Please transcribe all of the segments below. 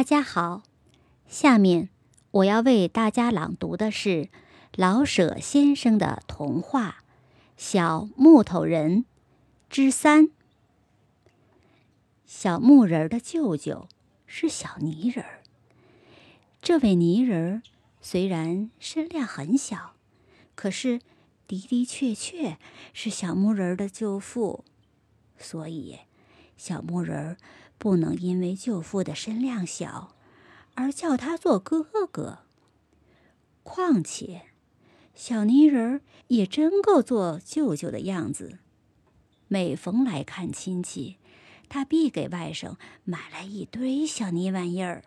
大家好，下面我要为大家朗读的是老舍先生的童话《小木头人》之三。小木人的舅舅是小泥人。这位泥人虽然身量很小，可是的的确确是小木人的舅父，所以小木人。不能因为舅父的身量小，而叫他做哥哥。况且，小泥人儿也真够做舅舅的样子。每逢来看亲戚，他必给外甥买来一堆小泥玩意儿，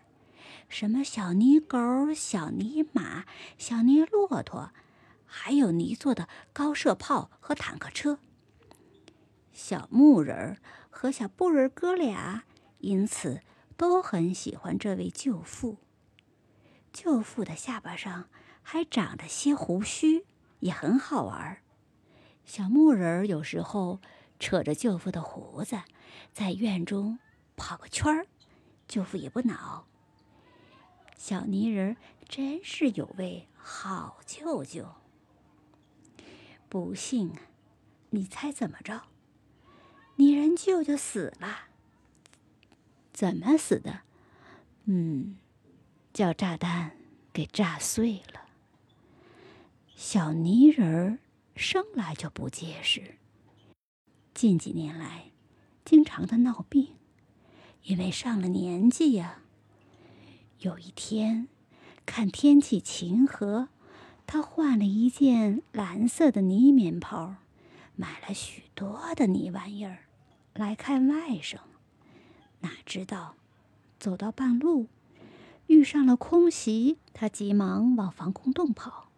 什么小泥狗、小泥马、小泥骆驼，还有泥做的高射炮和坦克车。小木人儿和小布人哥俩。因此，都很喜欢这位舅父。舅父的下巴上还长着些胡须，也很好玩。小木人有时候扯着舅父的胡子，在院中跑个圈儿，舅父也不恼。小泥人真是有位好舅舅。不幸啊，你猜怎么着？泥人舅舅死了。怎么死的？嗯，叫炸弹给炸碎了。小泥人儿生来就不结实，近几年来经常的闹病，因为上了年纪呀。有一天，看天气晴和，他换了一件蓝色的泥棉袍，买了许多的泥玩意儿，来看外甥。哪知道，走到半路，遇上了空袭，他急忙往防空洞跑。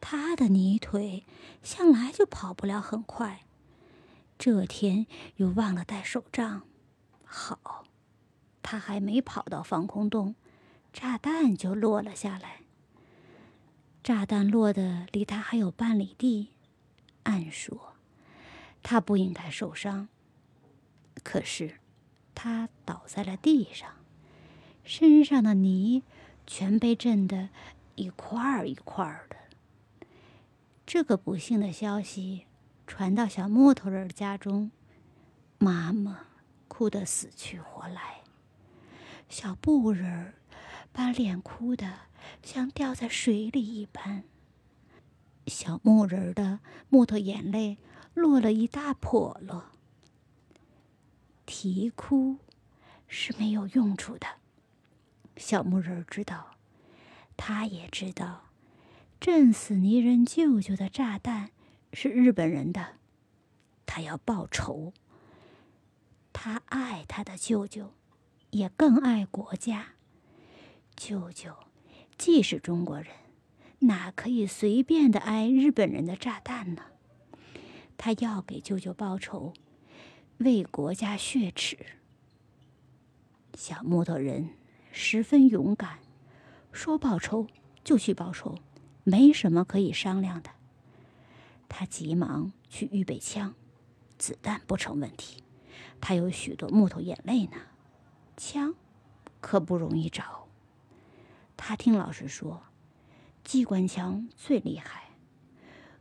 他的泥腿向来就跑不了很快，这天又忘了带手杖。好，他还没跑到防空洞，炸弹就落了下来。炸弹落的离他还有半里地，按说他不应该受伤，可是。他倒在了地上，身上的泥全被震得一块儿一块儿的。这个不幸的消息传到小木头人家中，妈妈哭得死去活来，小布人把脸哭得像掉在水里一般，小木人的木头眼泪落了一大笸箩。啼哭是没有用处的。小木人知道，他也知道，震死泥人舅舅的炸弹是日本人的，他要报仇。他爱他的舅舅，也更爱国家。舅舅既是中国人，哪可以随便的挨日本人的炸弹呢？他要给舅舅报仇。为国家血耻，小木头人十分勇敢，说报仇就去报仇，没什么可以商量的。他急忙去预备枪，子弹不成问题，他有许多木头眼泪呢。枪可不容易找。他听老师说，机关枪最厉害，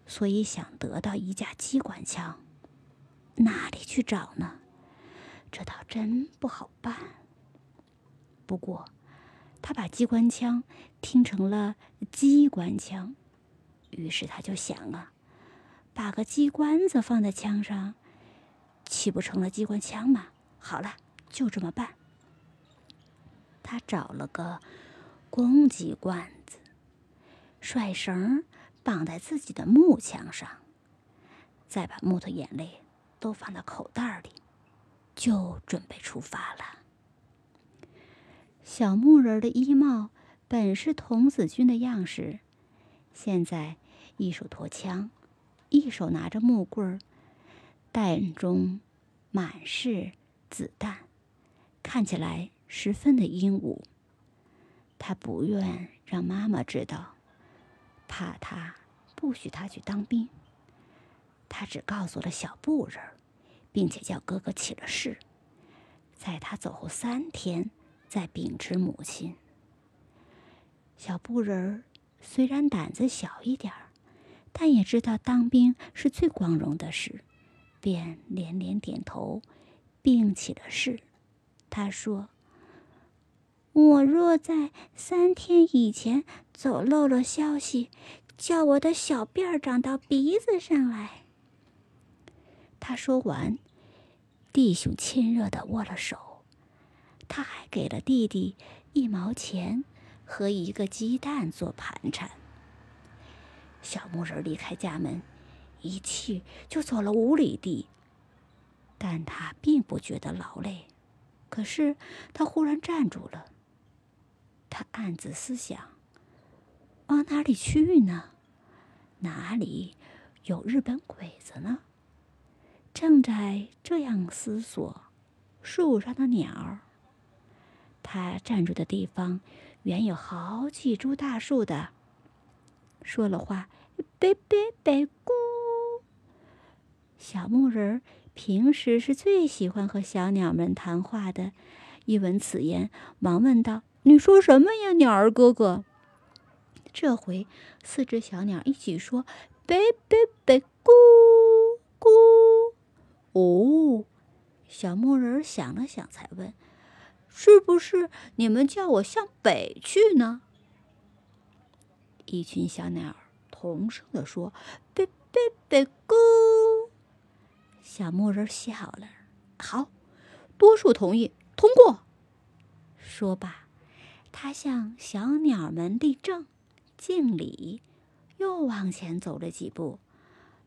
所以想得到一架机关枪。哪里去找呢？这倒真不好办。不过，他把机关枪听成了机关枪，于是他就想啊，把个机关子放在枪上，岂不成了机关枪吗？好了，就这么办。他找了个公鸡罐子，甩绳绑在自己的木枪上，再把木头眼泪。都放到口袋里，就准备出发了。小木人的衣帽本是童子军的样式，现在一手托枪，一手拿着木棍儿，弹中满是子弹，看起来十分的英武。他不愿让妈妈知道，怕他不许他去当兵。他只告诉了小布人，并且叫哥哥起了誓，在他走后三天再秉持母亲。小布人儿虽然胆子小一点儿，但也知道当兵是最光荣的事，便连连点头，并起了誓。他说：“我若在三天以前走漏了消息，叫我的小辫儿长到鼻子上来。”他说完，弟兄亲热的握了手，他还给了弟弟一毛钱和一个鸡蛋做盘缠。小木人离开家门，一去就走了五里地，但他并不觉得劳累。可是他忽然站住了。他暗自思想：往哪里去呢？哪里有日本鬼子呢？正在这样思索，树上的鸟儿。它站住的地方，原有好几株大树的。说了话，呗呗呗咕。小木人。平时是最喜欢和小鸟们谈话的，一闻此言，忙问道：“你说什么呀，鸟儿哥哥？”这回四只小鸟一起说：“北北北，咕咕。”哦，小木人想了想，才问：“是不是你们叫我向北去呢？”一群小鸟同声地说：“北北北，咕。”小木人笑了，好，多数同意，通过。说罢，他向小鸟们立正，敬礼，又往前走了几步。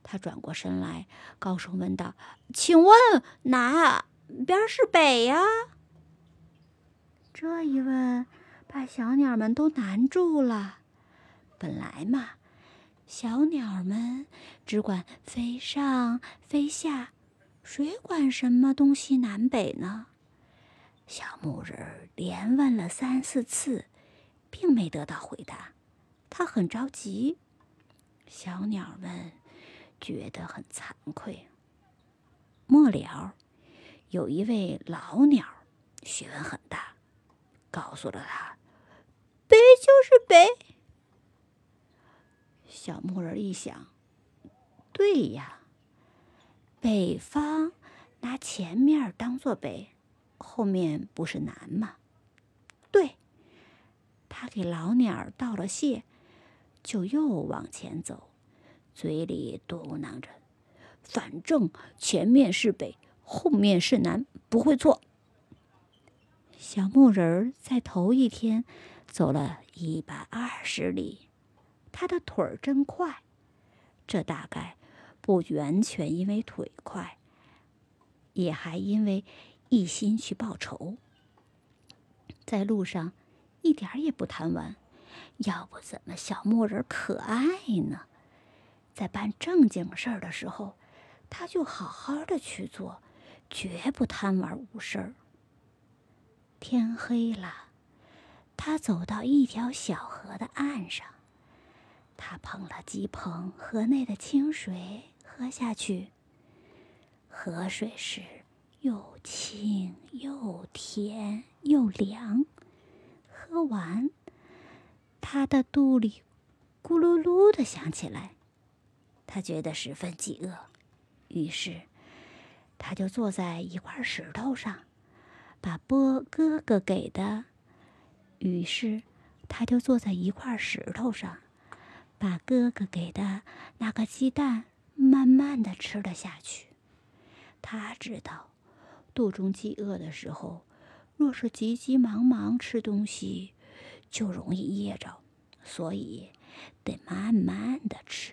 他转过身来，高声问道：“请问哪边是北呀？”这一问，把小鸟们都难住了。本来嘛，小鸟们只管飞上飞下。谁管什么东西南北呢？小木人连问了三四次，并没得到回答。他很着急。小鸟们觉得很惭愧。末了，有一位老鸟，学问很大，告诉了他：“北就是北。”小木人一想：“对呀。”北方拿前面当做北，后面不是南吗？对，他给老鸟道了谢，就又往前走，嘴里嘟囔着：“反正前面是北，后面是南，不会错。”小木人儿在头一天走了一百二十里，他的腿儿真快，这大概。不完全因为腿快，也还因为一心去报仇。在路上，一点也不贪玩，要不怎么小木人可爱呢？在办正经事儿的时候，他就好好的去做，绝不贪玩无事儿。天黑了，他走到一条小河的岸上，他捧了几捧河内的清水。喝下去，河水是又清又甜又凉。喝完，他的肚里咕噜噜的响起来，他觉得十分饥饿，于是他就坐在一块石头上，把波哥哥给的。于是他就坐在一块石头上，把哥哥给的那个鸡蛋。慢慢的吃了下去。他知道，肚中饥饿的时候，若是急急忙忙吃东西，就容易噎着，所以得慢慢的吃。